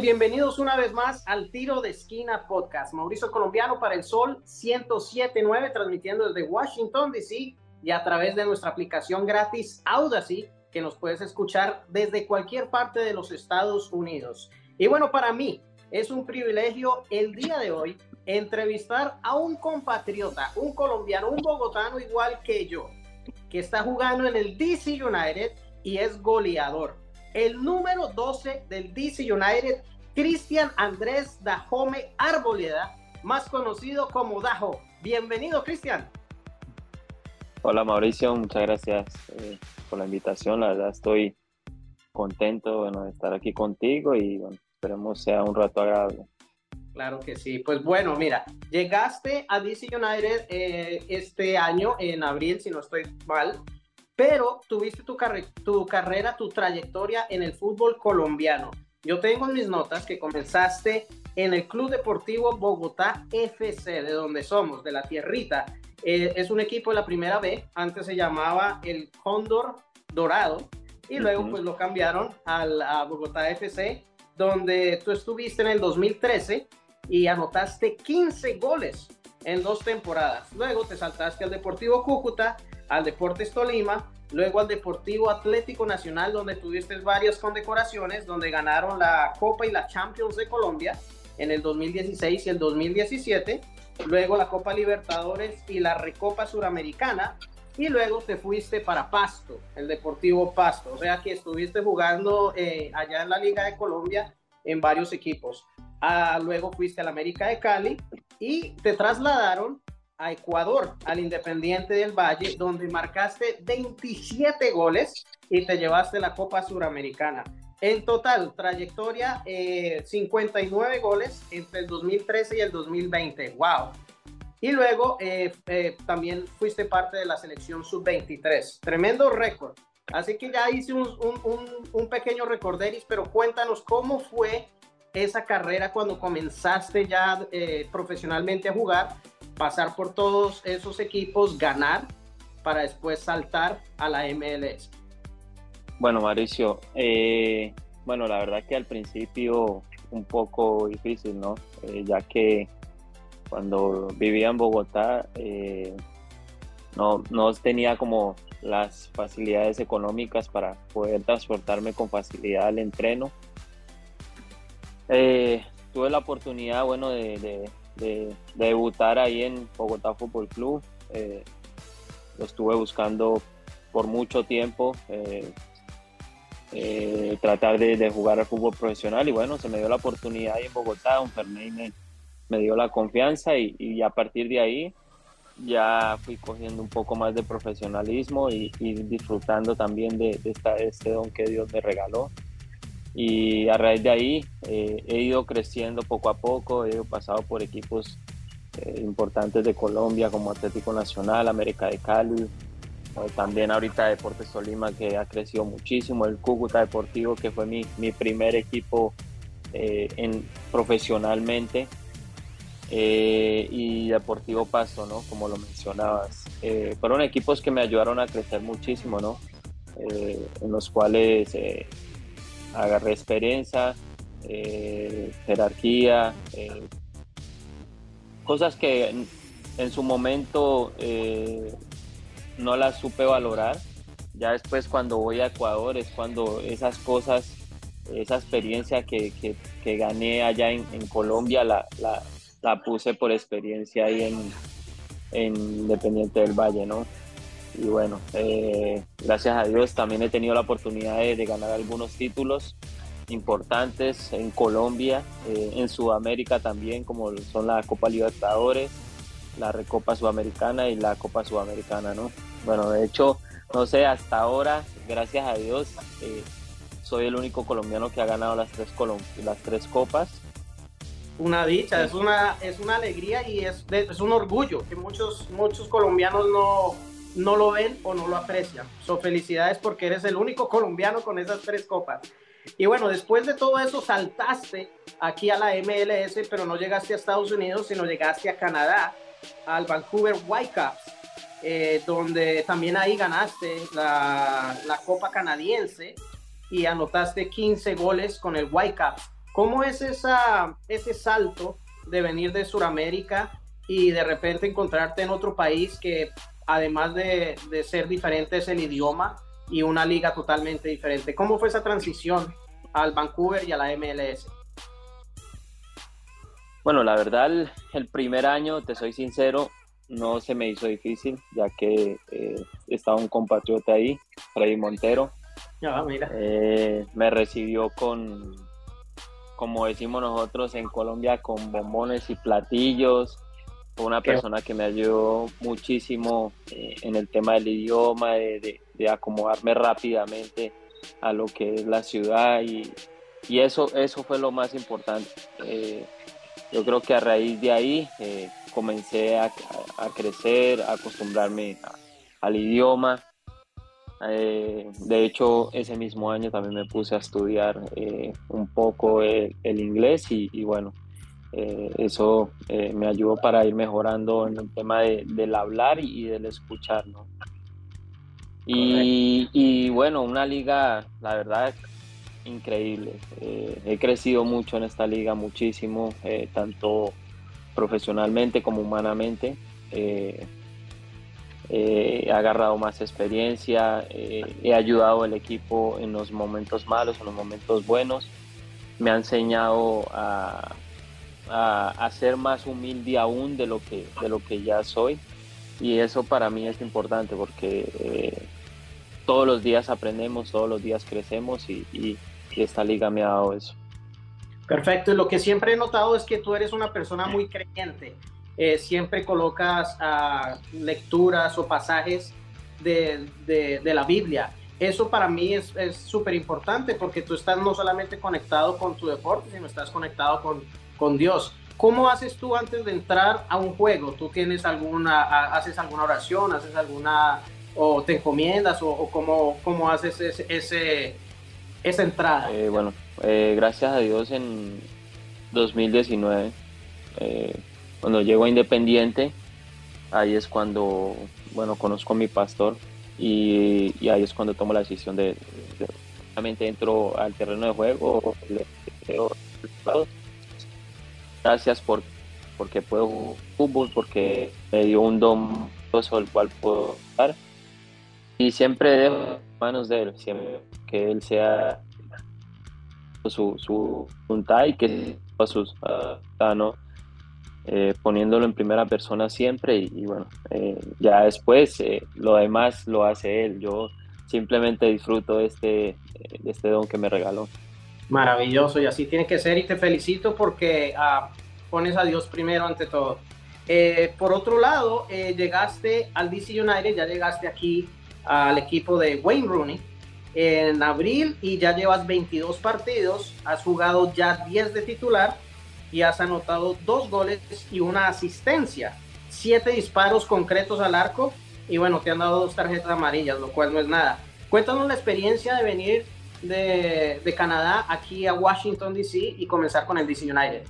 Bienvenidos una vez más al Tiro de Esquina Podcast. Mauricio Colombiano para el Sol 1079, transmitiendo desde Washington, D.C. y a través de nuestra aplicación gratis Audacy, que nos puedes escuchar desde cualquier parte de los Estados Unidos. Y bueno, para mí es un privilegio el día de hoy entrevistar a un compatriota, un colombiano, un bogotano igual que yo, que está jugando en el DC United y es goleador. El número 12 del DC United, Cristian Andrés Dajome Arboleda, más conocido como Dajo. Bienvenido, Cristian. Hola, Mauricio, muchas gracias eh, por la invitación. La verdad estoy contento bueno, de estar aquí contigo y bueno, esperemos sea un rato agradable. Claro que sí. Pues bueno, mira, llegaste a DC United eh, este año, en abril, si no estoy mal, pero tuviste tu, tu carrera, tu trayectoria en el fútbol colombiano. Yo tengo en mis notas que comenzaste en el Club Deportivo Bogotá FC, de donde somos, de la tierrita. Eh, es un equipo de la primera B, antes se llamaba el Cóndor Dorado, y luego pues lo cambiaron al, a Bogotá FC, donde tú estuviste en el 2013 y anotaste 15 goles en dos temporadas. Luego te saltaste al Deportivo Cúcuta, al Deportes Tolima, luego al Deportivo Atlético Nacional, donde tuviste varias condecoraciones, donde ganaron la Copa y la Champions de Colombia en el 2016 y el 2017, luego la Copa Libertadores y la Recopa Suramericana, y luego te fuiste para Pasto, el Deportivo Pasto, o sea que estuviste jugando eh, allá en la Liga de Colombia en varios equipos. Ah, luego fuiste al América de Cali y te trasladaron a Ecuador, al Independiente del Valle, donde marcaste 27 goles y te llevaste la Copa Suramericana. En total, trayectoria, 59 eh, goles entre el 2013 y el 2020. ¡Wow! Y luego eh, eh, también fuiste parte de la selección sub-23. Tremendo récord. Así que ya hice un, un, un, pequeño recorderis, pero cuéntanos cómo fue esa carrera cuando comenzaste ya profesionalmente a jugar pasar por todos esos equipos, ganar para después saltar a la MLS? Bueno, Mauricio, eh, bueno, la verdad que al principio un poco difícil, ¿no? Eh, ya que cuando vivía en Bogotá eh, no, no tenía como las facilidades económicas para poder transportarme con facilidad al entreno. tuve la oportunidad, bueno, de, de, debutar ahí en Bogotá Fútbol Club. Eh, lo estuve buscando por mucho tiempo, eh, eh, tratar de, jugar al fútbol profesional y bueno, se me dio la oportunidad ahí en Bogotá, un Fernández me, dio la confianza y, a partir de ahí ya fui cogiendo un poco más de profesionalismo y, disfrutando también de, de, esta, de este don que Dios me regaló y a raíz de ahí eh, he ido creciendo poco a poco, he pasado por equipos eh, importantes de Colombia como Atlético Nacional, América de Cali, también ahorita Deportes Tolima que ha crecido muchísimo, el Cúcuta Deportivo que fue mi, mi primer equipo eh, en, profesionalmente y Deportivo Pasto, ¿no? como lo mencionabas. fueron equipos que me ayudaron a crecer muchísimo, ¿no? en los cuales agarré experiencia, eh, jerarquía, eh, cosas que en, su momento eh, no las supe valorar. Ya después cuando voy a Ecuador es cuando esas cosas, esa experiencia que, gané allá en, Colombia la, puse por experiencia ahí en Independiente del Valle, ¿no? Y bueno, eh, gracias a Dios también he tenido la oportunidad de, ganar algunos títulos importantes en Colombia, eh, en Sudamérica también, como son la Copa Libertadores, la Recopa Sudamericana y la Copa Sudamericana, ¿no? Bueno, de hecho, no sé, hasta ahora, gracias a Dios, eh, soy el único colombiano que ha ganado las tres, las tres copas. Una dicha, es una, es una alegría y es, es un orgullo que muchos, muchos colombianos no, no lo ven o no lo aprecian. Son felicidades porque eres el único colombiano con esas tres copas. Y bueno, después de todo eso saltaste aquí a la MLS, pero no llegaste a Estados Unidos, sino llegaste a Canadá, al Vancouver Whitecaps, eh, donde también ahí ganaste la, la, Copa Canadiense y anotaste 15 goles con el Whitecaps. ¿Cómo es esa, ese salto de venir de Sudamérica y de repente encontrarte en otro país que además de, de ser diferente es el idioma y una liga totalmente diferente? ¿Cómo fue esa transición al Vancouver y a la MLS? Bueno, la verdad, el, primer año, te soy sincero, no se me hizo difícil, ya que eh, estaba un compatriota ahí, Freddy Montero. Ah, mira. Eh, me recibió con, como decimos nosotros en Colombia, con bombones y platillos. Fue una persona que me ayudó muchísimo eh, en el tema del idioma, de, acomodarme rápidamente a lo que es la ciudad y, eso, eso fue lo más importante. Eh, yo creo que a raíz de ahí eh, comencé a, crecer, a acostumbrarme al idioma de hecho, ese mismo año también me puse a estudiar un poco el, inglés y, bueno, eh, eso me ayudó para ir mejorando en el tema del hablar y, del escuchar, ¿no? Y, bueno, una liga, la verdad, increíble. he crecido mucho en esta liga, muchísimo, tanto profesionalmente como humanamente. Eh, he agarrado más experiencia, eh, he ayudado al equipo en los momentos malos, en los momentos buenos, me ha enseñado a, a, ser más humilde aún de lo, que, de lo que ya soy y eso para mí es importante porque eh, todos los días aprendemos, todos los días crecemos y, y, esta liga me ha dado eso. Perfecto, y lo que siempre he notado es que tú eres una persona muy creyente. Eh, siempre colocas uh, lecturas o pasajes de, de, la Biblia. Eso para mí es súper importante porque tú estás no solamente conectado con tu deporte, sino estás conectado con, con Dios. ¿Cómo haces tú antes de entrar a un juego? ¿Tú tienes alguna, haces alguna oración, haces alguna, o te encomiendas, o, cómo, cómo, haces ese, esa entrada? Eh, bueno, eh, gracias a Dios en 2019 cuando llego a Independiente, ahí es cuando, bueno, conozco a mi pastor y, ahí es cuando tomo la decisión de, realmente entro al terreno de juego. Gracias por porque puedo jugar fútbol, porque me dio un don el cual puedo dar. Y siempre dejo manos de él, siempre que él sea su, su voluntad y que sus uh, ¿no? Eh, poniéndolo en primera persona siempre y, bueno, eh, ya después eh, lo demás lo hace él. Yo simplemente disfruto este, de este don que me regaló. Maravilloso y así tiene que ser y te felicito porque ah, pones a Dios primero ante todo. por otro lado, llegaste al DC United, ya llegaste aquí al equipo de Wayne Rooney en abril y ya llevas 22 partidos, has jugado ya 10 de titular y has anotado dos goles y una asistencia, siete disparos concretos al arco y bueno, te han dado dos tarjetas amarillas, lo cual no es nada. Cuéntanos la experiencia de venir de, de Canadá aquí a Washington, D.C. y comenzar con el DC United.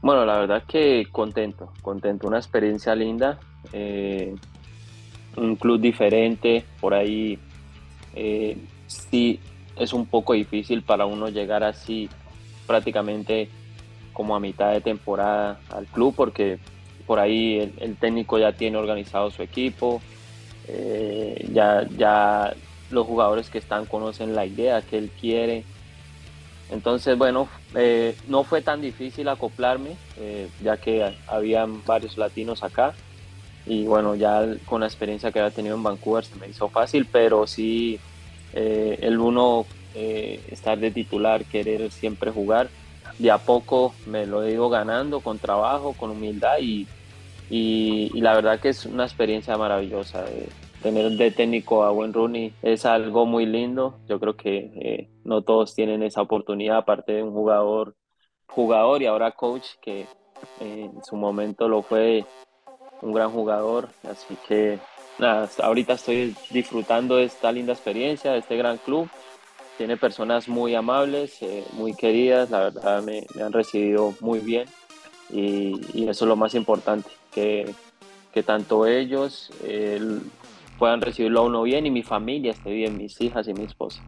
Bueno, la verdad que contento, contento, una experiencia linda, eh, un club diferente, por ahí eh, sí es un poco difícil para uno llegar así prácticamente como a mitad de temporada al club porque por ahí el, técnico ya tiene organizado su equipo, eh, ya, ya los jugadores que están conocen la idea que él quiere. Entonces, bueno, eh, no fue tan difícil acoplarme, eh, ya que habían varios latinos acá. Y bueno, ya con la experiencia que había tenido en Vancouver se me hizo fácil, pero sí el uno estar de titular, querer siempre jugar, de a poco me lo he ganando con trabajo, con humildad y, y, la verdad que es una experiencia maravillosa. Eh, tener de técnico a Wayne Rooney es algo muy lindo. Yo creo que eh, no todos tienen esa oportunidad, aparte de un jugador, jugador y ahora coach que en su momento lo fue un gran jugador. Así que nada, ahorita estoy disfrutando de esta linda experiencia, de este gran club tiene personas muy amables, eh, muy queridas, la verdad me, han recibido muy bien y, eso es lo más importante, que, que tanto ellos puedan recibirlo a uno bien y mi familia esté bien, mis hijas y mi esposa.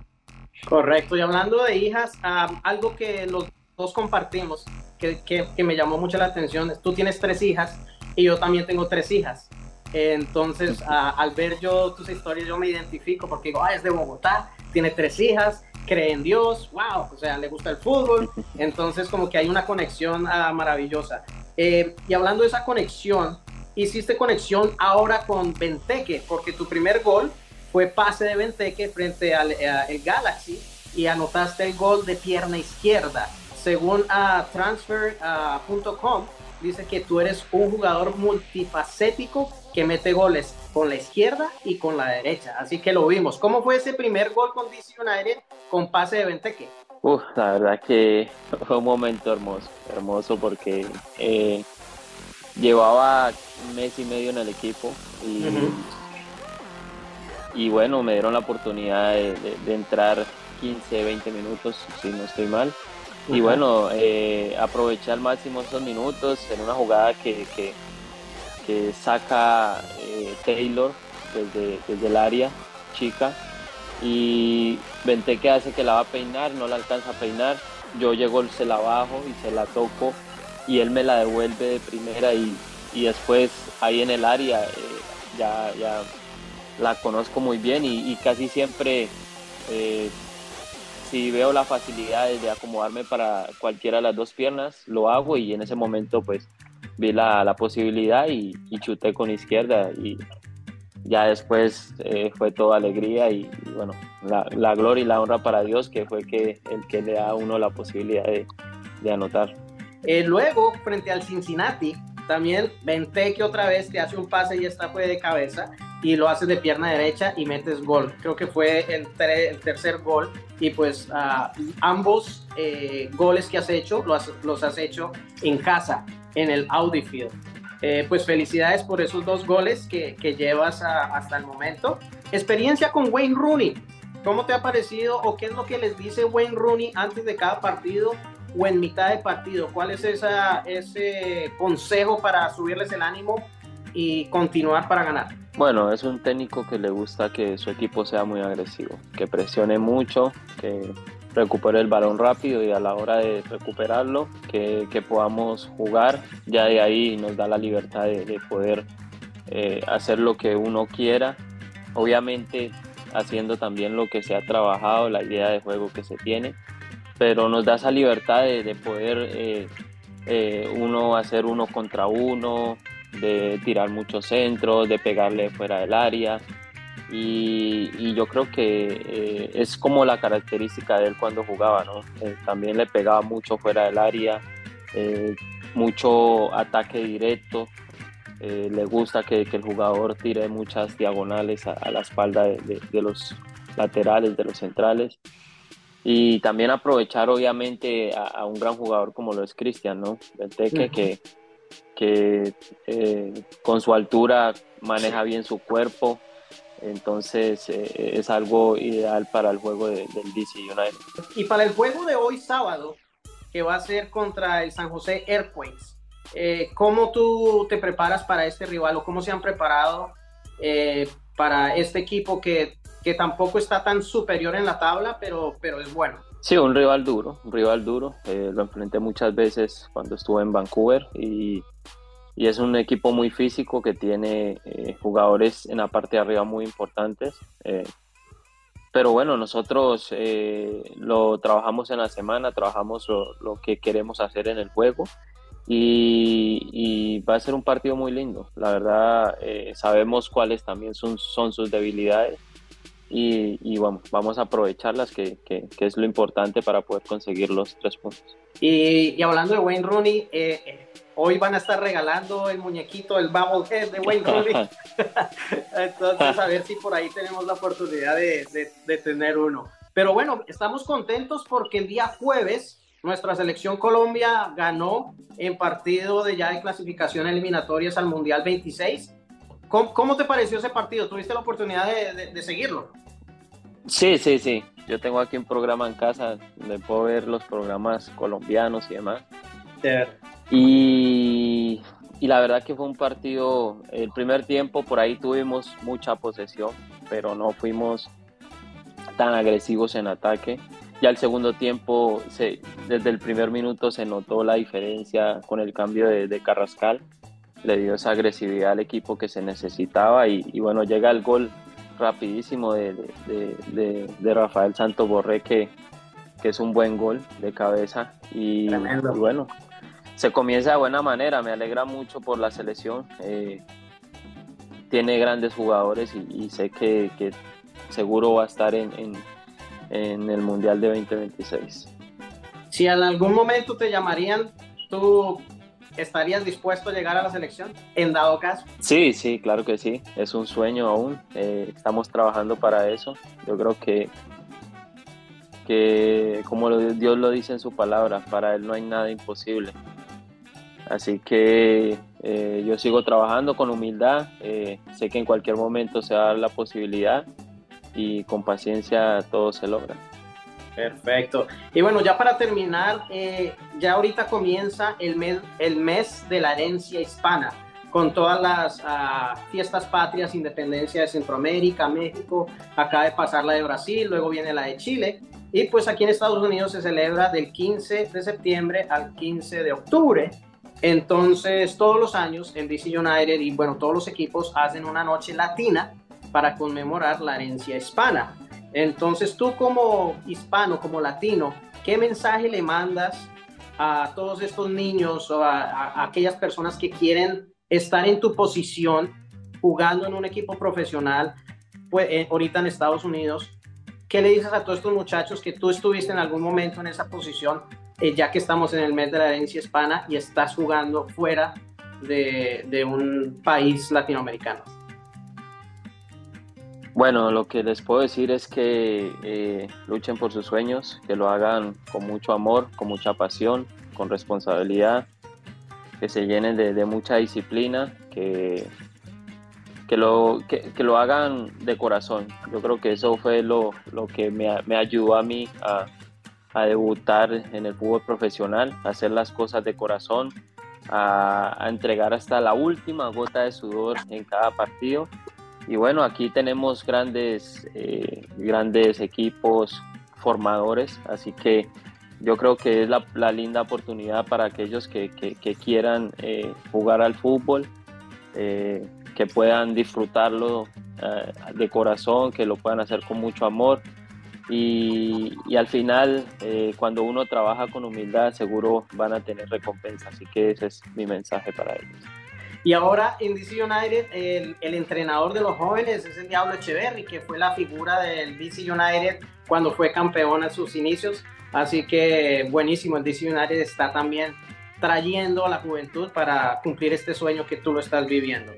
Correcto, y hablando de hijas, algo que los dos compartimos, que, que, me llamó mucho la atención. Tú tienes tres hijas y yo también tengo tres hijas. Entonces, al ver yo tus historias, yo me identifico porque digo, ah, es de Bogotá, tiene tres hijas, cree en Dios, wow, o sea, le gusta el fútbol. Entonces, como que hay una conexión ah, maravillosa. Eh, y hablando de esa conexión, hiciste conexión ahora con Benteke, porque tu primer gol fue pase de Benteke frente al el Galaxy y anotaste el gol de pierna izquierda. Según transfer.com, dice que tú eres un jugador multifacético que mete goles con la izquierda y con la derecha. Así que lo vimos. ¿Cómo fue ese primer gol con DC United con pase de Benteke? Uf, la verdad que fue un momento hermoso, hermoso porque eh, llevaba mes y medio en el equipo y, y bueno, me dieron la oportunidad de, entrar 15, 20 minutos, si no estoy mal. Y bueno, eh, aproveché al máximo esos minutos en una jugada que, que, saca eh, Taylor desde, desde el área chica y que hace que la va a peinar, no la alcanza a peinar, yo llego, se la bajo y se la toco y él me la devuelve de primera y, después ahí en el área eh, ya, ya la conozco muy bien y, casi siempre eh, si veo la facilidad de acomodarme para cualquiera de las dos piernas, lo hago y en ese momento pues vi la, posibilidad y, y chuté con izquierda y ya después eh, fue toda alegría y, bueno, la, gloria y la honra para Dios que fue que el que le da a uno la posibilidad de, anotar. Eh, luego, frente al Cincinnati, también que otra vez te hace un pase y esta fue de cabeza y lo haces de pierna derecha y metes gol. Creo que fue el, tercer gol y pues ah, ambos eh, goles que has hecho los, has hecho en casa, en el Audi Field. Eh, pues felicidades por esos dos goles que, llevas hasta el momento. Experiencia con Wayne Rooney. ¿Cómo te ha parecido o qué es lo que les dice Wayne Rooney antes de cada partido o en mitad de partido? ¿Cuál es esa, ese consejo para subirles el ánimo y continuar para ganar? Bueno, es un técnico que le gusta que su equipo sea muy agresivo, que presione mucho, que recupere el balón rápido y a la hora de recuperarlo que, podamos jugar. Ya de ahí nos da la libertad de, poder eh, hacer lo que uno quiera. Obviamente haciendo también lo que se ha trabajado, la idea de juego que se tiene, pero nos da esa libertad de, poder eh, eh, uno hacer uno contra uno, de tirar muchos centros, de pegarle fuera del área. Y, yo creo que eh, es como la característica de él cuando jugaba, ¿no? Eh, también le pegaba mucho fuera del área, eh, mucho ataque directo, le gusta que, el jugador tire muchas diagonales a, la espalda de, los laterales, de los centrales. Y también aprovechar obviamente a, un gran jugador como lo es Cristian, ¿no? Benteke, que, que con su altura maneja bien su cuerpo, entonces eh, es algo ideal para el juego del DC United. Y para el juego de hoy sábado, que va a ser contra el San José Airquakes, eh, ¿cómo tú te preparas para este rival o cómo se han preparado eh, para este equipo que, que, tampoco está tan superior en la tabla, pero, pero es bueno? Sí, un rival duro, un rival duro. lo enfrenté muchas veces cuando estuve en Vancouver y y es un equipo muy físico que tiene eh, jugadores en la parte de arriba muy importantes. Eh, pero bueno, nosotros eh, lo trabajamos en la semana, trabajamos lo, que queremos hacer en el juego y, va a ser un partido muy lindo. La verdad, sabemos cuáles también son, son sus debilidades y, y bueno, vamos a aprovecharlas, que, que, es lo importante para poder conseguir los tres puntos. Y, y hablando de Wayne Rooney, Hoy van a estar regalando el muñequito, el Bubblehead de Wayne Rooney. Entonces, a ver si por ahí tenemos la oportunidad de, de, tener uno. Pero bueno, estamos contentos porque el día jueves nuestra selección Colombia ganó en partido de ya de clasificación eliminatorias al Mundial 26. ¿Cómo, cómo te pareció ese partido? ¿Tuviste la oportunidad de, de, seguirlo? Sí, sí, sí. Yo tengo aquí un programa en casa donde puedo ver los programas colombianos y demás. Y, la verdad que fue un partido, el primer tiempo por ahí tuvimos mucha posesión, pero no fuimos tan agresivos en ataque. ya el segundo tiempo, se, desde el primer minuto se notó la diferencia con el cambio de, Carrascal. Le dio esa agresividad al equipo que se necesitaba y, bueno, llega el gol rapidísimo de, de Rafael Santos Borré que, que, es un buen gol de cabeza y, bueno, se comienza de buena manera, me alegra mucho por la selección. Eh, tiene grandes jugadores y, sé que, seguro va a estar en en el Mundial de 2026. Si en algún momento te llamarían, ¿tú estarías dispuesto a llegar a la selección en dado caso? Sí, sí, claro que sí. Es un sueño aún. Eh, estamos trabajando para eso. Yo creo que, que como Dios lo dice en su palabra, para Él no hay nada imposible. Así que eh, yo sigo trabajando con humildad. Eh, sé que en cualquier momento se va a dar la posibilidad y con paciencia todo se logra. Perfecto. Y bueno, ya para terminar, eh, ya ahorita comienza el mes, el mes de la herencia hispana, con todas las ah, fiestas patrias, independencia de Centroamérica, México, acaba de pasar la de Brasil, luego viene la de Chile, y pues aquí en Estados Unidos se celebra del 15 de septiembre al 15 de octubre. Entonces, todos los años en DC United y bueno, todos los equipos hacen una noche latina para conmemorar la herencia hispana. Entonces tú como hispano, como latino, ¿qué mensaje le mandas a todos estos niños o a, aquellas personas que quieren estar en tu posición jugando en un equipo profesional, pues, eh, ahorita en Estados Unidos? ¿Qué le dices a todos estos muchachos que tú estuviste en algún momento en esa posición, eh, ya que estamos en el mes de la herencia hispana y estás jugando fuera de, de un país latinoamericano? Bueno, lo que les puedo decir es que eh, luchen por sus sueños, que lo hagan con mucho amor, con mucha pasión, con responsabilidad, que se llenen de, mucha disciplina, que, que, lo, que, lo hagan de corazón. Yo creo que eso fue lo, lo que me, me, ayudó a mí a, debutar en el fútbol profesional, a hacer las cosas de corazón, a, a entregar hasta la última gota de sudor en cada partido y bueno, aquí tenemos grandes, eh, grandes equipos formadores, así que yo creo que es la, linda oportunidad para aquellos que, quieran eh, jugar al fútbol, eh, que puedan disfrutarlo de corazón, que lo puedan hacer con mucho amor. Y, y al final, cuando uno trabaja con humildad, seguro van a tener recompensa. Así que ese es mi mensaje para ellos. Y ahora en DC United, el, entrenador de los jóvenes es el Diablo Echeverry, que fue la figura del DC United cuando fue campeón en sus inicios. Así que buenísimo, el DC United está también trayendo a la juventud para cumplir este sueño que tú lo estás viviendo.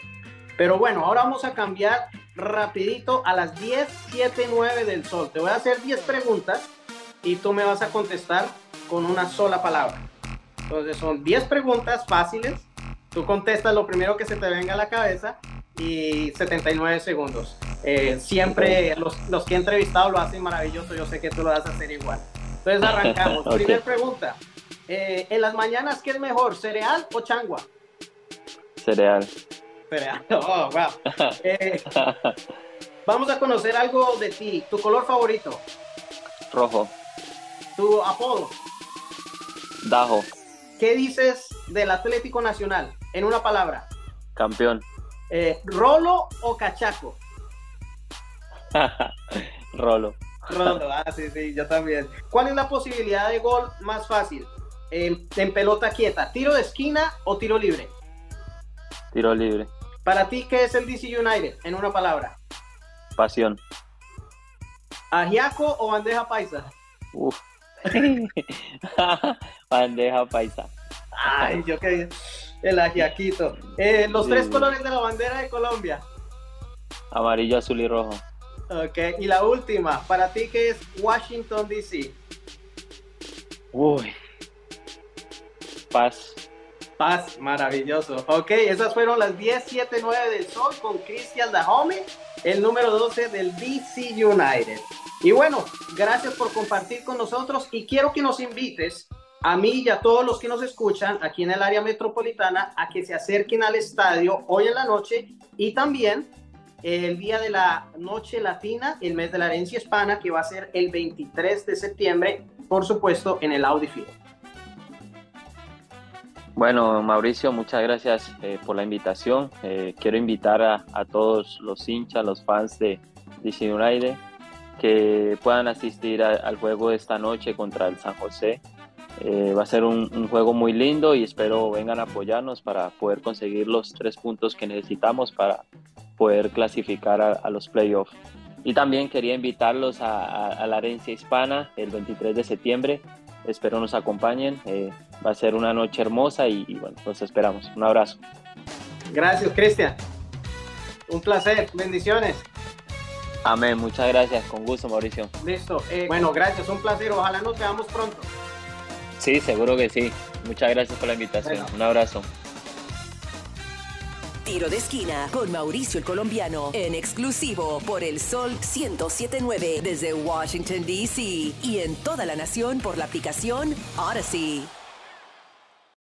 Pero bueno, ahora vamos a cambiar rapidito a las 10, 7, 9 del sol. Te voy a hacer 10 preguntas y tú me vas a contestar con una sola palabra. Entonces son 10 preguntas fáciles Tú contestas lo primero que se te venga a la cabeza y 79 segundos. Eh, siempre los, los, que he entrevistado lo hacen maravilloso, yo sé que tú lo vas a hacer igual. Entonces arrancamos. Primera pregunta. Eh, en las mañanas, ¿qué es mejor, cereal o changua? Cereal. Cereal. Oh, wow. Eh, vamos a conocer algo de ti. ¿Tu color favorito? Rojo. ¿Tu apodo? Dajo. ¿Qué dices del Atlético Nacional? En una palabra. Campeón. Eh, ¿Rolo o cachaco? Rolo. Rolo, ah, sí, sí, yo también. ¿Cuál es la posibilidad de gol más fácil? en pelota quieta, ¿tiro de esquina o tiro libre? Tiro libre. Para ti, ¿qué es el DC United? En una palabra. Pasión. ¿Ajiaco o bandeja paisa? Uf. bandeja paisa. Ay, yo qué el ajiaquito. Eh, los tres colores de la bandera de Colombia. Amarillo, azul y rojo. Ok, y la última, para ti que es Washington DC. Uy. Paz. Paz, maravilloso. Ok, esas fueron las 10, 7, 9 del Sol con Cristian Dahome, el número 12 del DC United. Y bueno, gracias por compartir con nosotros y quiero que nos invites a mí y a todos los que nos escuchan aquí en el área metropolitana a que se acerquen al estadio hoy en la noche y también el día de la noche latina, el mes de la herencia hispana, que va a ser el 23 de septiembre, por supuesto, en el Audi Field. Bueno, Mauricio, muchas gracias eh, por la invitación. Eh, quiero invitar a, todos los hinchas, los fans de DC que puedan asistir al juego de esta noche contra el San José. Eh, va a ser un, juego muy lindo y espero vengan a apoyarnos para poder conseguir los tres puntos que necesitamos para poder clasificar a, los playoffs. Y también quería invitarlos a, la herencia hispana el 23 de septiembre. Espero nos acompañen. Eh, va a ser una noche hermosa y, bueno, los esperamos. Un abrazo. Gracias, Cristian. Un placer. Bendiciones. Amén. Muchas gracias. Con gusto, Mauricio. Listo. Eh, bueno, gracias. Un placer. Ojalá nos veamos pronto. Sí, seguro que sí. Muchas gracias por la invitación. Un abrazo. Tiro de esquina con Mauricio el Colombiano en exclusivo por el Sol 1079 desde Washington, D.C. y en toda la nación por la aplicación Odyssey.